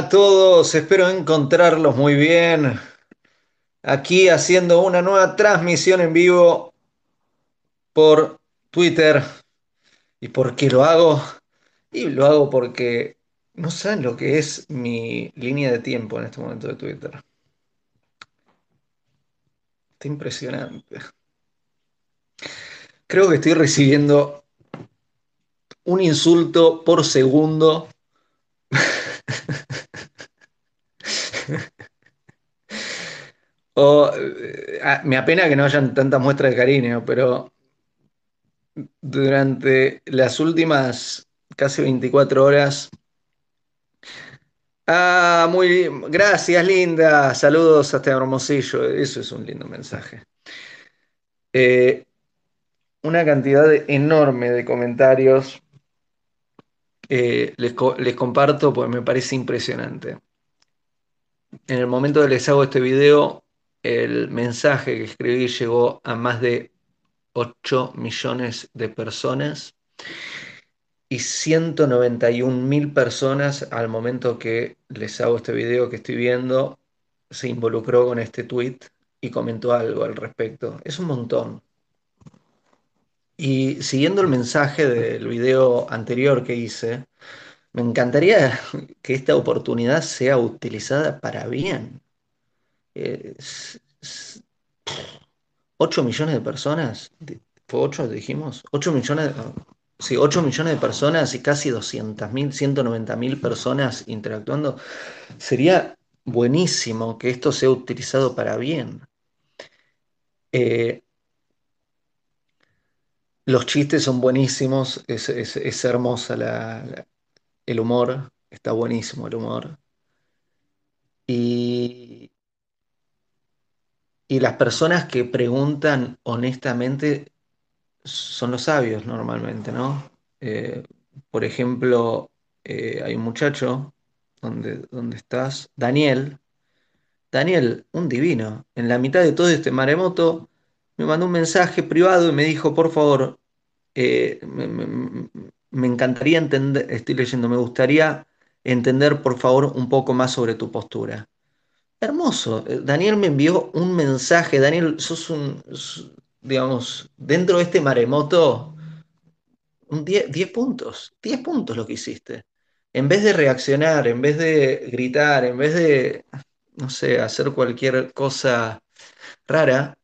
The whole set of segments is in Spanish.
A todos, espero encontrarlos muy bien. Aquí haciendo una nueva transmisión en vivo por Twitter. ¿Y por qué lo hago? Y lo hago porque no saben lo que es mi línea de tiempo en este momento de Twitter. Está impresionante. Creo que estoy recibiendo un insulto por segundo. Eh, ah, me apena que no hayan tantas muestras de cariño, pero durante las últimas casi 24 horas. Ah, muy gracias, linda. Saludos hasta Hermosillo. Eso es un lindo mensaje. Eh, una cantidad enorme de comentarios. Eh, les, les comparto, pues me parece impresionante. En el momento que les hago este video, el mensaje que escribí llegó a más de 8 millones de personas y 191 mil personas al momento que les hago este video que estoy viendo se involucró con este tweet y comentó algo al respecto. Es un montón. Y siguiendo el mensaje del video anterior que hice, me encantaría que esta oportunidad sea utilizada para bien. 8 millones de personas, ¿fue 8 dijimos? 8 millones, sí, 8 millones de personas y casi 200 mil, 190 mil personas interactuando. Sería buenísimo que esto sea utilizado para bien. Eh, los chistes son buenísimos, es, hermosa el humor, está buenísimo el humor. Y, y las personas que preguntan honestamente son los sabios normalmente, ¿no? Eh, por ejemplo, eh, hay un muchacho, donde, donde estás? Daniel. Daniel, un divino. En la mitad de todo este maremoto, me mandó un mensaje privado y me dijo, por favor, eh, me, encantaría entender, estoy leyendo, me gustaría entender, por favor, un poco más sobre tu postura. Hermoso. Eh, Daniel me envió un mensaje. Daniel, sos un, digamos, dentro de este maremoto, un 10 puntos. 10 puntos lo que hiciste. En vez de reaccionar, en vez de gritar, en vez de, no sé, hacer cualquier cosa rara,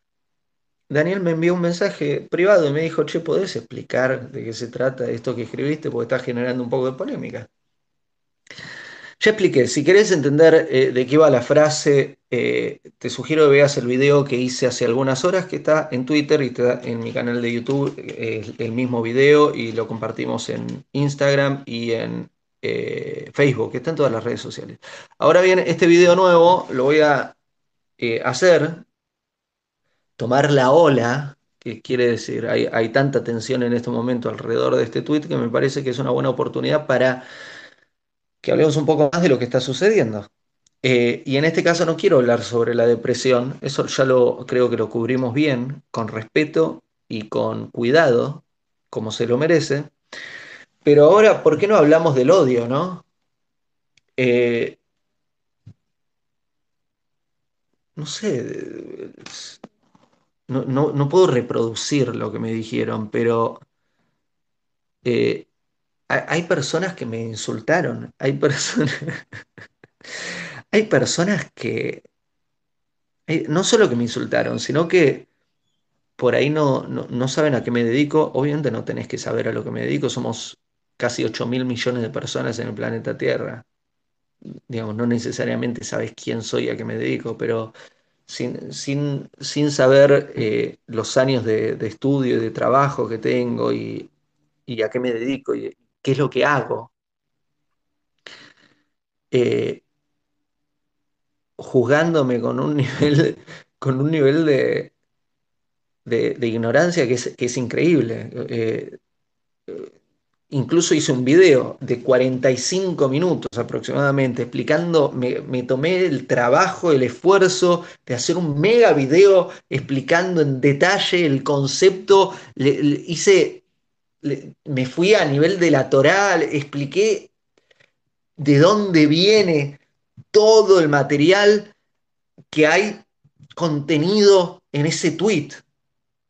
Daniel me envió un mensaje privado y me dijo, che, ¿podés explicar de qué se trata esto que escribiste? Porque está generando un poco de polémica. Ya expliqué, si querés entender eh, de qué va la frase, eh, te sugiero que veas el video que hice hace algunas horas, que está en Twitter y en mi canal de YouTube, eh, el mismo video y lo compartimos en Instagram y en Facebook, está en todas las redes sociales. Ahora bien, este video nuevo lo voy a hacer, tomar la ola, que quiere decir, hay, hay tanta tensión en este momento alrededor de este tweet que me parece que es una buena oportunidad para que hablemos un poco más de lo que está sucediendo. Eh, y en este caso no quiero hablar sobre la depresión, eso ya lo creo que lo cubrimos bien, con respeto y con cuidado, como se lo merece. Pero ahora, ¿por qué no hablamos del odio, no? Eh, no sé, no, puedo reproducir lo que me dijeron, pero eh, hay personas que me insultaron, hay personas, hay personas que no solo que me insultaron, sino que por ahí no, no, saben a qué me dedico. Obviamente no tenés que saber a lo que me dedico, somos casi 8 mil millones de personas en el planeta Tierra. Digamos, no necesariamente sabes quién soy a qué me dedico, pero sin, sin, saber eh, los años de, estudio y de trabajo que tengo y, y a qué me dedico y, qué es lo que hago. Eh, juzgándome con un nivel, con un nivel de, de, ignorancia que es, increíble. Eh, incluso hice un video de 45 minutos aproximadamente explicando, me, tomé el trabajo, el esfuerzo de hacer un mega video explicando en detalle el concepto. hice me fui a nivel de la Torá, expliqué de dónde viene todo el material que hay contenido en ese tweet.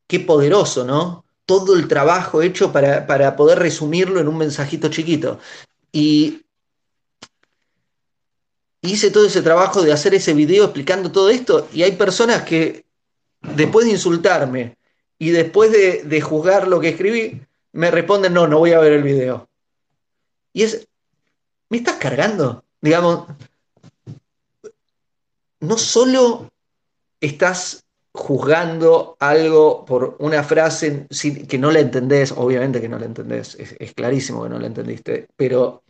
Qué poderoso, ¿no? Todo el trabajo hecho para, para poder resumirlo en un mensajito chiquito. Y hice todo ese trabajo de hacer ese video explicando todo esto y hay personas que después de insultarme y después de, de juzgar lo que escribí, me responden, no, no voy a ver el video. Y es, ¿me estás cargando? Digamos, no solo estás juzgando algo por una frase que no la entendés, obviamente que no la entendés, es, clarísimo que no la entendiste, pero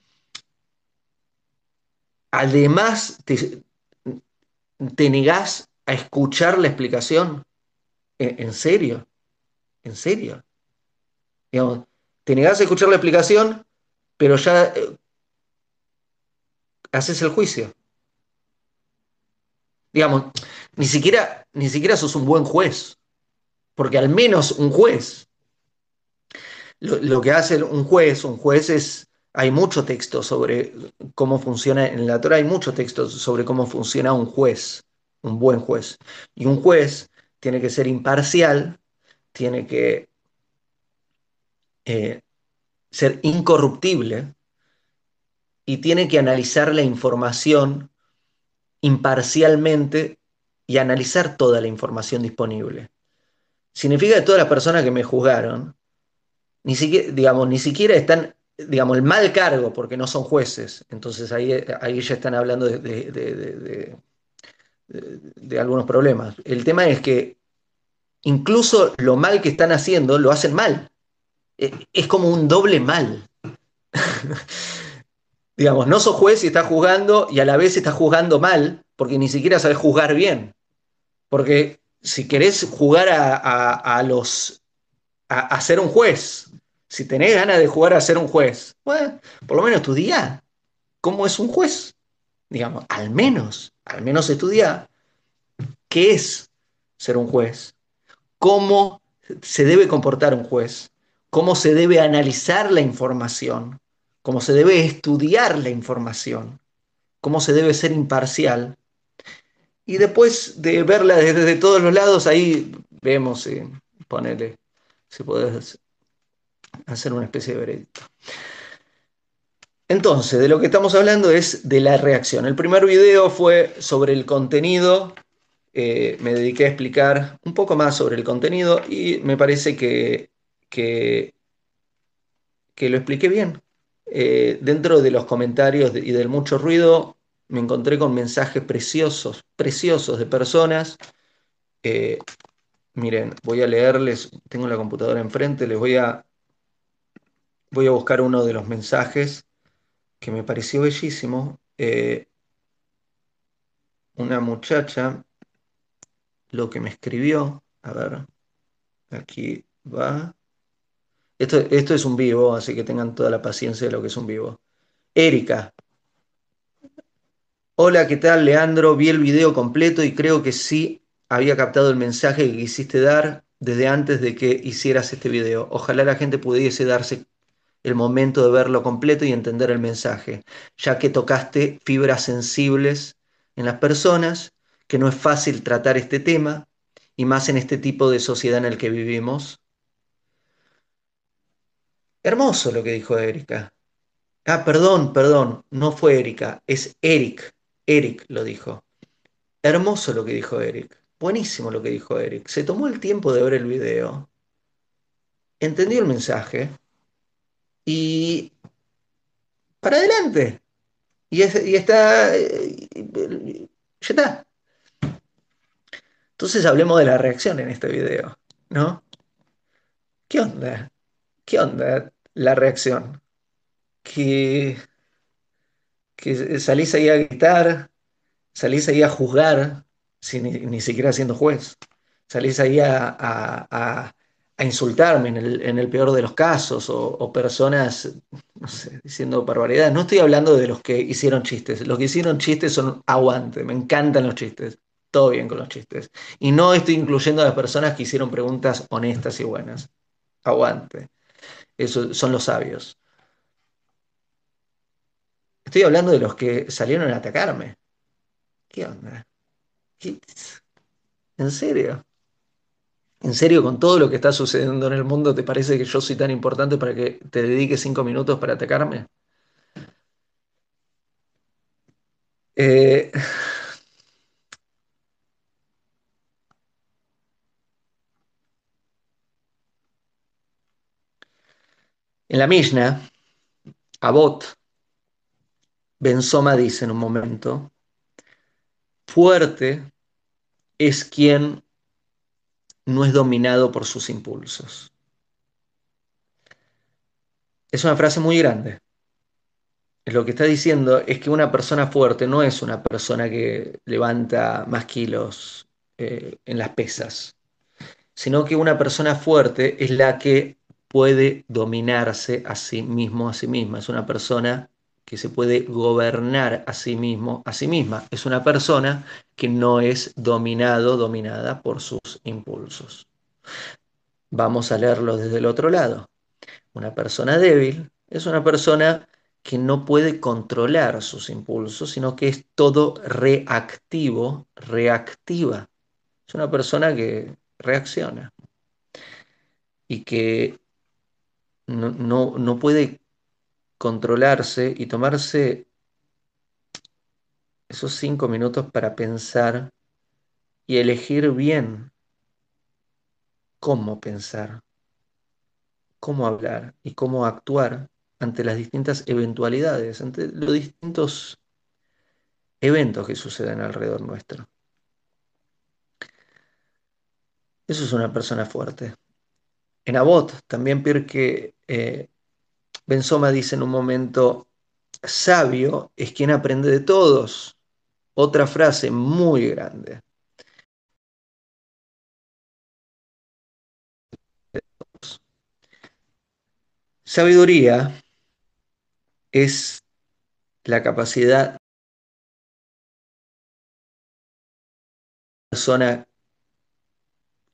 además te, negás a escuchar la explicación. ¿En, serio? ¿En serio? Te negás a escuchar la explicación, pero ya eh, haces el juicio. Digamos, ni siquiera, ni siquiera sos un buen juez, porque al menos un juez, lo, que hace un juez, un juez es, hay mucho texto sobre cómo funciona, en la Torah hay mucho texto sobre cómo funciona un juez, un buen juez. Y un juez tiene que ser imparcial, tiene que eh, ser incorruptible y tiene que analizar la información imparcialmente y analizar toda la información disponible. Significa que todas las personas que me juzgaron, ni siquiera, digamos, ni siquiera están, digamos, el mal cargo porque no son jueces. Entonces ahí, ahí ya están hablando de, de algunos problemas. El tema es que incluso lo mal que están haciendo lo hacen mal. Es como un doble mal. digamos, no sos juez y estás juzgando y a la vez estás juzgando mal, porque ni siquiera sabes juzgar bien. Porque si querés jugar a, los. A, ser un juez, si tenés ganas de jugar a ser un juez, por lo menos estudia cómo es un juez. Digamos, al menos, al menos estudia qué es ser un juez, cómo se debe comportar un juez, cómo se debe analizar la información, cómo se debe estudiar la información, cómo se debe ser imparcial. Y después de verla desde, todos los lados, ahí vemos, y ponele, si podés hacer una especie de veredicto. Entonces, de lo que estamos hablando es de la reacción. El primer video fue sobre el contenido. Eh, me dediqué a explicar un poco más sobre el contenido y me parece que, que, que lo expliqué bien. Eh, dentro de los comentarios y del mucho ruido, me encontré con mensajes preciosos, preciosos de personas. Eh, miren, voy a leerles, tengo la computadora enfrente, les voy a, voy a buscar uno de los mensajes que me pareció bellísimo. Eh, una muchacha, lo que me escribió, a ver, aquí va. Esto, es un vivo, así que tengan toda la paciencia de lo que es un vivo. Erika. Hola, ¿qué tal, Leandro? Vi el video completo y creo que sí había captado el mensaje que quisiste dar desde antes de que hicieras este video. Ojalá la gente pudiese darse el momento de verlo completo y entender el mensaje, ya que tocaste fibras sensibles en las personas, que no es fácil tratar este tema, y más en este tipo de sociedad en el que vivimos, Hermoso lo que dijo Erika. Ah, perdón, perdón, no fue Erika, es Eric. Eric lo dijo. Hermoso lo que dijo Eric. Buenísimo lo que dijo Eric. Se tomó el tiempo de ver el video, entendió el mensaje y para adelante. Y, está... Ya está. Entonces hablemos de la reacción en este video, ¿no? ¿Qué onda? ¿Qué onda? La reacción. Que, que salís ahí a gritar, salís ahí a juzgar, sin, ni, siquiera siendo juez. Salís ahí a, a, insultarme en el, peor de los casos, o, personas, no sé, diciendo barbaridades. No estoy hablando de los que hicieron chistes. Los que hicieron chistes son aguante, me encantan los chistes. Todo bien con los chistes. Y no estoy incluyendo a las personas que hicieron preguntas honestas y buenas. Aguante. Son los sabios. Estoy hablando de los que salieron a atacarme. ¿Qué onda? ¿Qué- ¿En serio? ¿En serio con todo lo que está sucediendo en el mundo te parece que yo soy tan importante para que te dediques cinco minutos para atacarme? Eh, en la Mishnah, Abot, Ben Soma dice en un momento, fuerte es quien no es dominado por sus impulsos. Es una frase muy grande. Lo que está diciendo es que una persona fuerte no es una persona que levanta más kilos eh, en las pesas, sino que una persona fuerte es la que puede dominarse a sí mismo, a sí misma. Es una persona que se puede gobernar a sí mismo, a sí misma. Es una persona que no es dominado, dominada por sus impulsos. Vamos a leerlo desde el otro lado. Una persona débil es una persona que no puede controlar sus impulsos, sino que es todo reactivo, reactiva. Es una persona que reacciona y que no, no, no puede controlarse y tomarse esos cinco minutos para pensar y elegir bien cómo pensar, cómo hablar y cómo actuar ante las distintas eventualidades, ante los distintos eventos que suceden alrededor nuestro. Eso es una persona fuerte. En Abot, también Pirke eh, Benzoma dice en un momento, sabio es quien aprende de todos. Otra frase muy grande. Sabiduría es la capacidad de una persona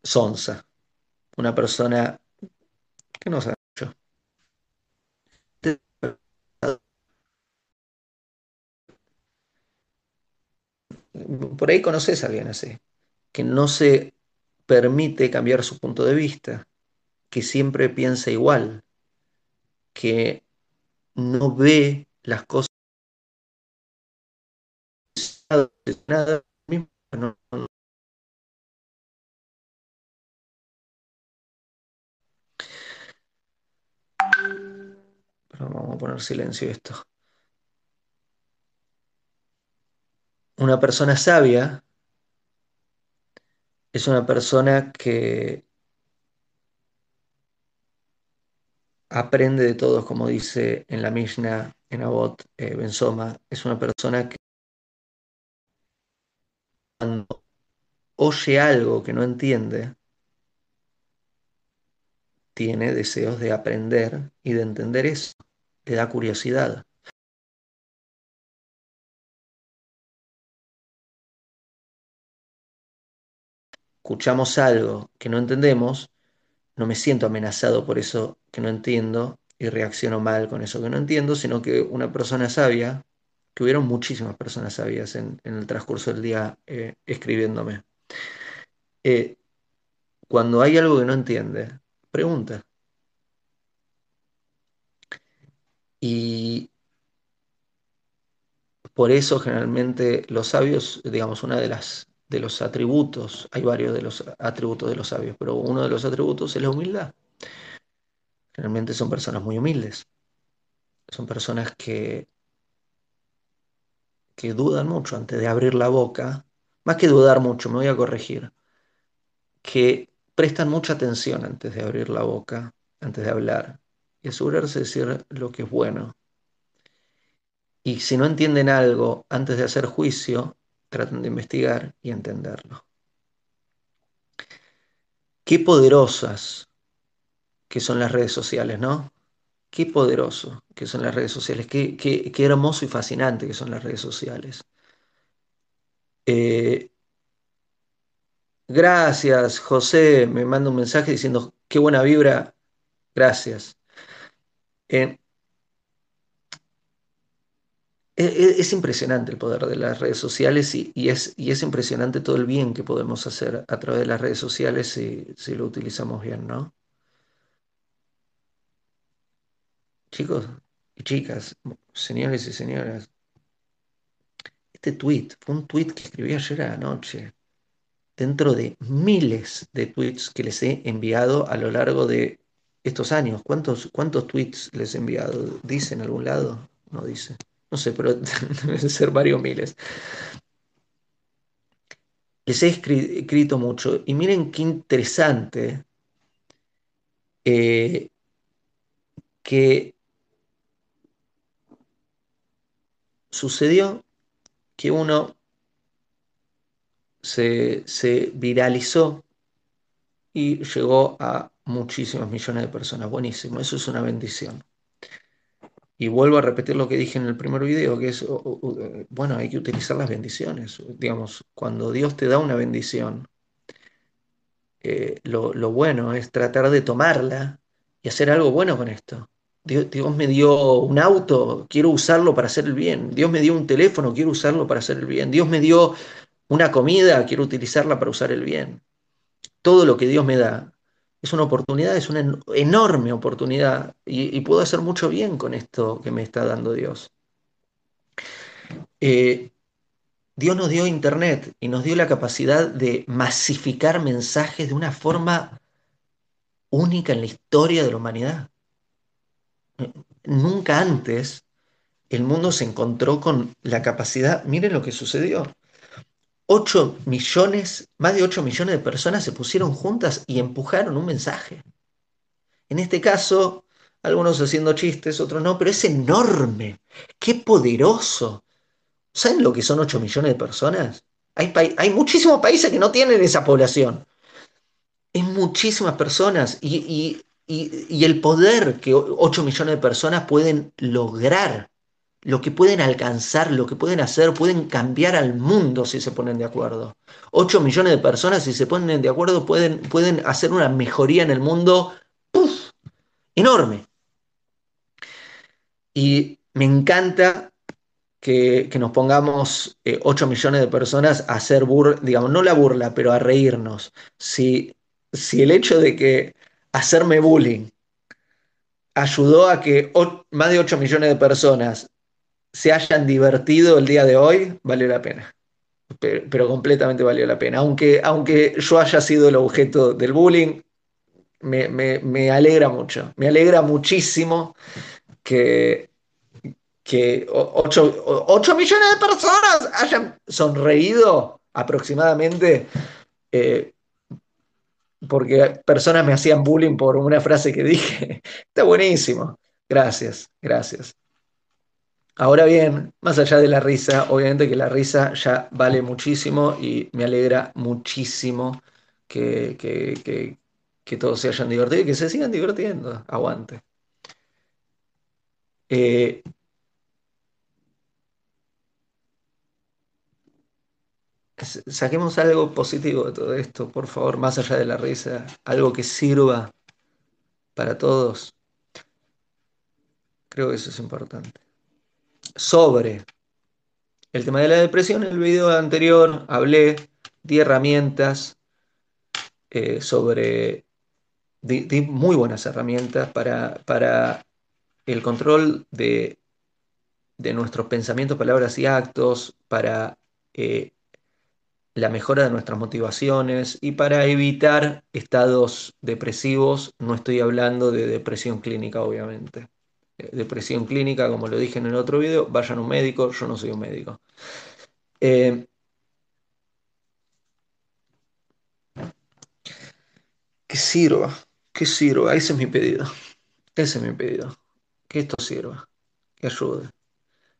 sonsa, una persona que no sabe mucho. Por ahí conoces a alguien así, que no se permite cambiar su punto de vista, que siempre piensa igual, que no ve las cosas nada vamos a poner silencio esto. Una persona sabia es una persona que aprende de todos, como dice en la Mishnah, en Abot, eh, Benzoma. Es una persona que cuando oye algo que no entiende, tiene deseos de aprender y de entender eso. Le da curiosidad. Escuchamos algo que no entendemos, no me siento amenazado por eso que no entiendo y reacciono mal con eso que no entiendo, sino que una persona sabia, que hubieron muchísimas personas sabias en, en el transcurso del día eh, escribiéndome, eh, cuando hay algo que no entiende, pregunta. Y por eso generalmente los sabios, digamos, una de las de los atributos, hay varios de los atributos de los sabios, pero uno de los atributos es la humildad. Generalmente son personas muy humildes, son personas que, que dudan mucho antes de abrir la boca, más que dudar mucho, me voy a corregir, que prestan mucha atención antes de abrir la boca, antes de hablar, y asegurarse de decir lo que es bueno. Y si no entienden algo antes de hacer juicio, tratan de investigar y entenderlo. Qué poderosas que son las redes sociales, ¿no? Qué poderoso que son las redes sociales, qué, qué, qué hermoso y fascinante que son las redes sociales. Eh, gracias, José, me manda un mensaje diciendo qué buena vibra, gracias. Eh, E- e- Es impresionante el poder de las redes sociales y, es, impresionante todo el bien que podemos hacer a través de las redes sociales si, si lo utilizamos bien, ¿no? Chicos y chicas, señores y señoras, este tweet fue un tweet que escribí ayer a la noche, dentro de miles de tweets que les he enviado a lo largo de estos años. ¿Cuántos, cuántos tweets les he enviado? ¿Dice en algún lado? No dice. No sé, pero deben ser varios miles. Les he escri- escrito mucho y miren qué interesante eh, que sucedió que uno se, se viralizó y llegó a muchísimos millones de personas. Buenísimo, eso es una bendición. Y vuelvo a repetir lo que dije en el primer video, que es, bueno, hay que utilizar las bendiciones. Digamos, cuando Dios te da una bendición, eh, lo, lo bueno es tratar de tomarla y hacer algo bueno con esto. Dios, Dios me dio un auto, quiero usarlo para hacer el bien. Dios me dio un teléfono, quiero usarlo para hacer el bien. Dios me dio una comida, quiero utilizarla para usar el bien. Todo lo que Dios me da es una oportunidad, es una en- enorme oportunidad y, y puedo hacer mucho bien con esto que me está dando Dios. Eh, Dios nos dio Internet y nos dio la capacidad de masificar mensajes de una forma única en la historia de la humanidad. Nunca antes el mundo se encontró con la capacidad, miren lo que sucedió. 8 millones, más de 8 millones de personas se pusieron juntas y empujaron un mensaje. En este caso, algunos haciendo chistes, otros no, pero es enorme. Qué poderoso. ¿Saben lo que son 8 millones de personas? Hay, hay muchísimos países que no tienen esa población. Es muchísimas personas y, y- y- y el poder que 8 millones de personas pueden lograr, lo que pueden alcanzar, lo que pueden hacer, pueden cambiar al mundo si se ponen de acuerdo. 8 millones de personas si se ponen de acuerdo pueden, pueden hacer una mejoría en el mundo ¡puf! enorme. Y me encanta que, que nos pongamos eh, 8 millones de personas a hacer burla, digamos, no la burla, pero a reírnos. Si, si el hecho de que hacerme bullying ayudó a que más de 8 millones de personas se hayan divertido el día de hoy, valió la pena. Pero, completamente valió la pena. Aunque, aunque yo haya sido el objeto del bullying, me, me- me alegra mucho. Me alegra muchísimo que, que 8, millones de personas hayan sonreído aproximadamente eh, porque personas me hacían bullying por una frase que dije. Está buenísimo. Gracias, gracias. Ahora bien, más allá de la risa, obviamente que la risa ya vale muchísimo y me alegra muchísimo que, que, todos se hayan divertido y que se sigan divirtiendo. Aguante. Eh, saquemos algo positivo de todo esto, por favor, más allá de la risa, algo que sirva para todos. Creo que eso es importante. Sobre el tema de la depresión, en el video anterior hablé de herramientas eh, sobre, muy buenas herramientas para, para el control de, de nuestros pensamientos, palabras y actos, para eh, la mejora de nuestras motivaciones y para evitar estados depresivos. No estoy hablando de depresión clínica, obviamente. Eh, Depresión clínica, como lo dije en el otro video, vayan a un médico, yo no soy un médico. Eh, que sirva, que sirva, ese es mi pedido, ese es mi pedido, que esto sirva, que ayude,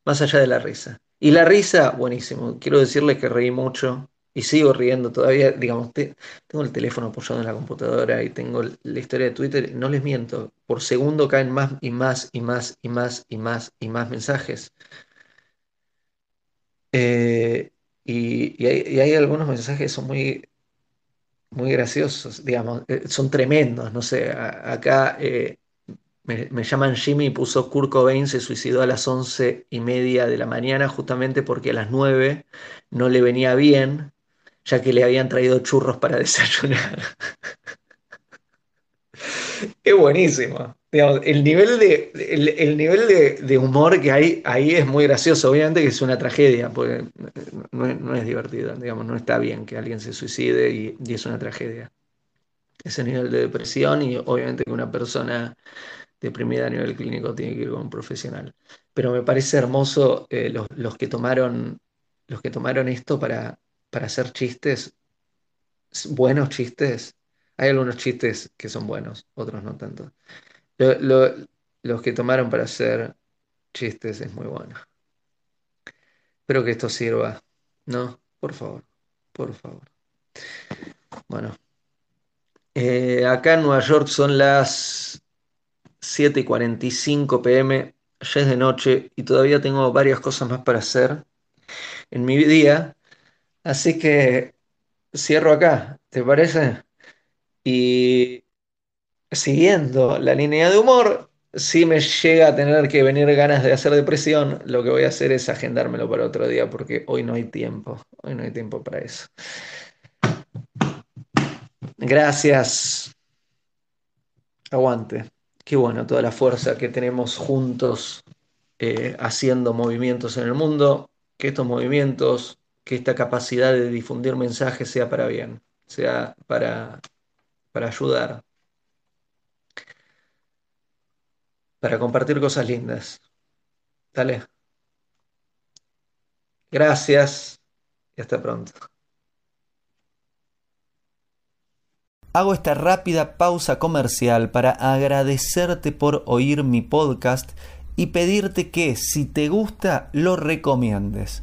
más allá de la risa. Y la risa, buenísimo, quiero decirles que reí mucho y sigo riendo todavía, digamos, te- tengo el teléfono apoyado en la computadora y tengo la historia de Twitter, no les miento, por segundo caen más y más y más y más y más y más mensajes. Eh, y, hay, algunos mensajes que son muy, muy graciosos, digamos, eh, son tremendos, no sé, acá... eh, me, llaman Jimmy y puso Kurt Cobain se suicidó a las once y media de la mañana justamente porque a las nueve no le venía bien, ya que le habían traído churros para desayunar. es buenísimo. el nivel, de, el, nivel de, humor que hay ahí es muy gracioso. Obviamente que es una tragedia, no, es divertido. Digamos, no está bien que alguien se suicide y, es una tragedia. Ese nivel de depresión y obviamente que una persona deprimida a nivel clínico tiene que ir con un profesional. Pero me parece hermoso eh, los, que tomaron, los que tomaron esto para, para hacer chistes, buenos chistes. Hay algunos chistes que son buenos, otros no tanto. los que tomaron para hacer chistes es muy bueno. Espero que esto sirva, ¿no? Por favor, por favor. Bueno, eh, acá en Nueva York son las 7 y 45 pm, ya es de noche y todavía tengo varias cosas más para hacer en mi día. Así que cierro acá, ¿te parece? Y siguiendo la línea de humor, si me llega a tener que venir ganas de hacer depresión, lo que voy a hacer es agendármelo para otro día porque hoy no hay tiempo, hoy no hay tiempo para eso. Gracias. Aguante. Qué bueno toda la fuerza que tenemos juntos eh, haciendo movimientos en el mundo, que estos movimientos, que esta capacidad de difundir mensajes sea para bien, sea para, para ayudar, para compartir cosas lindas. Dale. Gracias y hasta pronto. Hago esta rápida pausa comercial para agradecerte por oír mi podcast y pedirte que si te gusta lo recomiendes.